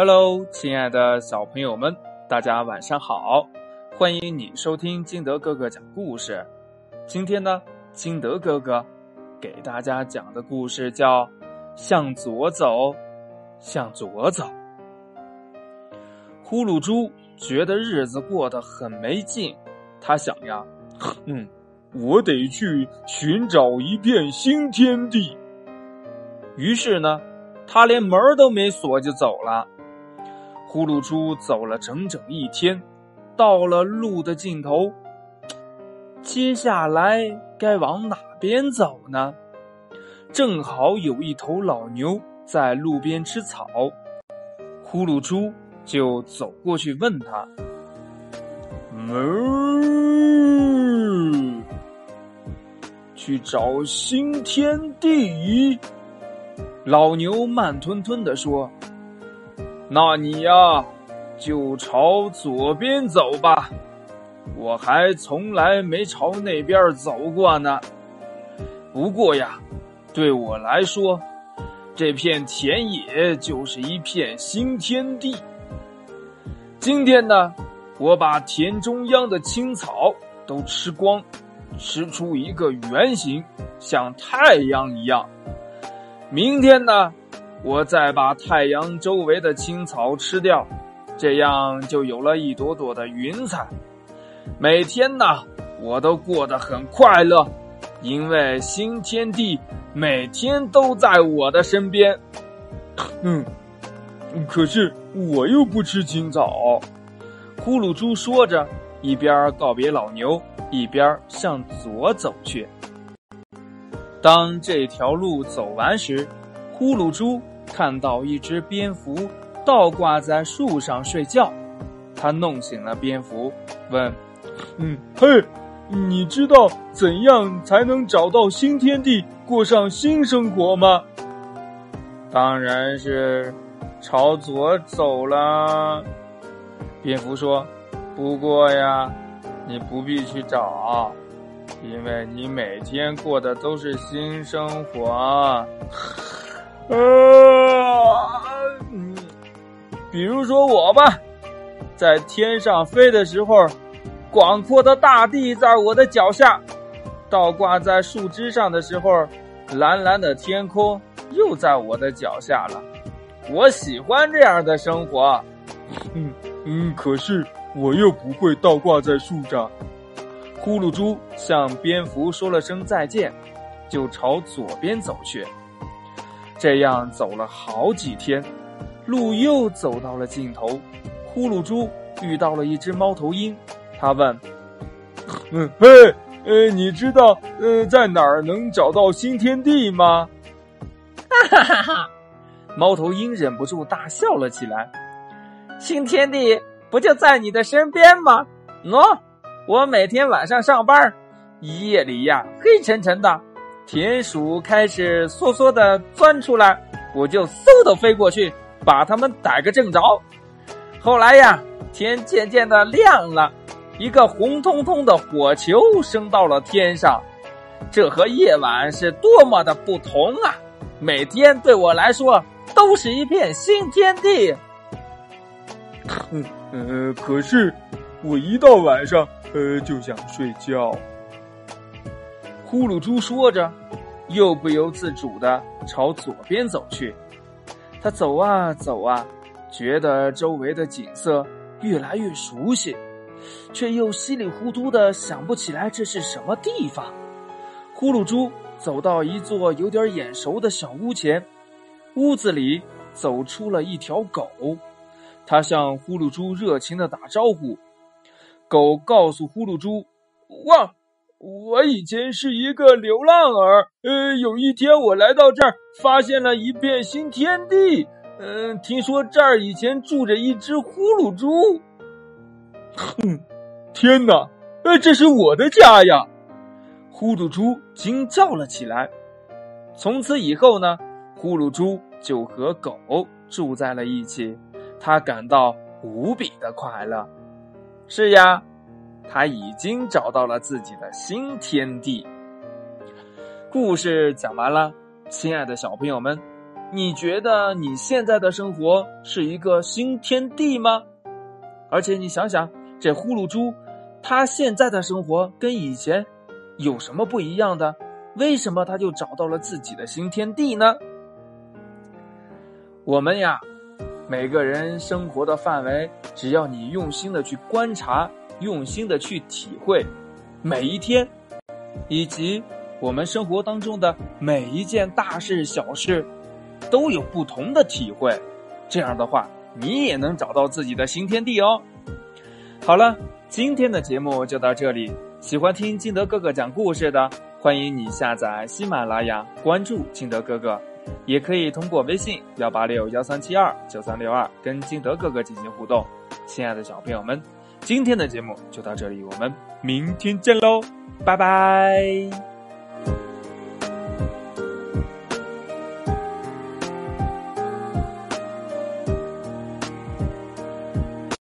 Hello，亲爱的小朋友们，大家晚上好！欢迎你收听金德哥哥讲故事。今天呢，金德哥哥给大家讲的故事叫《向左走，向左走》。呼噜猪觉得日子过得很没劲，他想呀，嗯，我得去寻找一片新天地。于是呢，他连门都没锁就走了。呼噜猪走了整整一天，到了路的尽头，接下来该往哪边走呢？正好有一头老牛在路边吃草，呼噜猪。就走过去问他：“哞，去找新天地。”老牛慢吞吞的说：“那你呀，就朝左边走吧，我还从来没朝那边走过呢。不过呀，对我来说，这片田野就是一片新天地。”今天呢，我把田中央的青草都吃光，吃出一个圆形，像太阳一样。明天呢，我再把太阳周围的青草吃掉，这样就有了一朵朵的云彩。每天呢，我都过得很快乐，因为新天地每天都在我的身边。嗯。可是我又不吃青草，呼噜猪说着，一边告别老牛，一边向左走去。当这条路走完时，呼噜猪看到一只蝙蝠倒挂在树上睡觉，他弄醒了蝙蝠，问：“嗯，嘿，你知道怎样才能找到新天地，过上新生活吗？”当然是。朝左走了，蝙蝠说：“不过呀，你不必去找，因为你每天过的都是新生活。”啊，比如说我吧，在天上飞的时候，广阔的大地在我的脚下；倒挂在树枝上的时候，蓝蓝的天空又在我的脚下了。我喜欢这样的生活，嗯嗯，可是我又不会倒挂在树上。呼噜猪向蝙蝠说了声再见，就朝左边走去。这样走了好几天，路又走到了尽头。呼噜猪遇到了一只猫头鹰，他问：“嗯嘿，呃，你知道呃在哪儿能找到新天地吗？”哈哈哈哈。猫头鹰忍不住大笑了起来。新天地不就在你的身边吗？喏，我每天晚上上班，夜里呀黑沉沉的，田鼠开始嗦嗦的钻出来，我就嗖的飞过去，把它们逮个正着。后来呀，天渐渐的亮了，一个红彤彤的火球升到了天上，这和夜晚是多么的不同啊！每天对我来说。都是一片新天地。嗯 呃，可是我一到晚上，呃，就想睡觉。呼噜猪说着，又不由自主的朝左边走去。他走啊走啊，觉得周围的景色越来越熟悉，却又稀里糊涂的想不起来这是什么地方。呼噜猪走到一座有点眼熟的小屋前。屋子里走出了一条狗，他向呼噜猪热情的打招呼。狗告诉呼噜猪：“哇，我以前是一个流浪儿，呃，有一天我来到这儿，发现了一片新天地。嗯，听说这儿以前住着一只呼噜猪。哼，天哪，呃，这是我的家呀！”呼噜猪惊叫了起来。从此以后呢，呼噜猪。就和狗住在了一起，他感到无比的快乐。是呀，他已经找到了自己的新天地。故事讲完了，亲爱的小朋友们，你觉得你现在的生活是一个新天地吗？而且你想想，这呼噜猪，它现在的生活跟以前有什么不一样的？为什么它就找到了自己的新天地呢？我们呀，每个人生活的范围，只要你用心的去观察，用心的去体会，每一天，以及我们生活当中的每一件大事小事。都有不同的体会，这样的话，你也能找到自己的新天地哦。好了，今天的节目就到这里。喜欢听金德哥哥讲故事的，欢迎你下载喜马拉雅，关注金德哥哥，也可以通过微信幺八六幺三七二九三六二跟金德哥哥进行互动。亲爱的小朋友们，今天的节目就到这里，我们明天见喽，拜拜。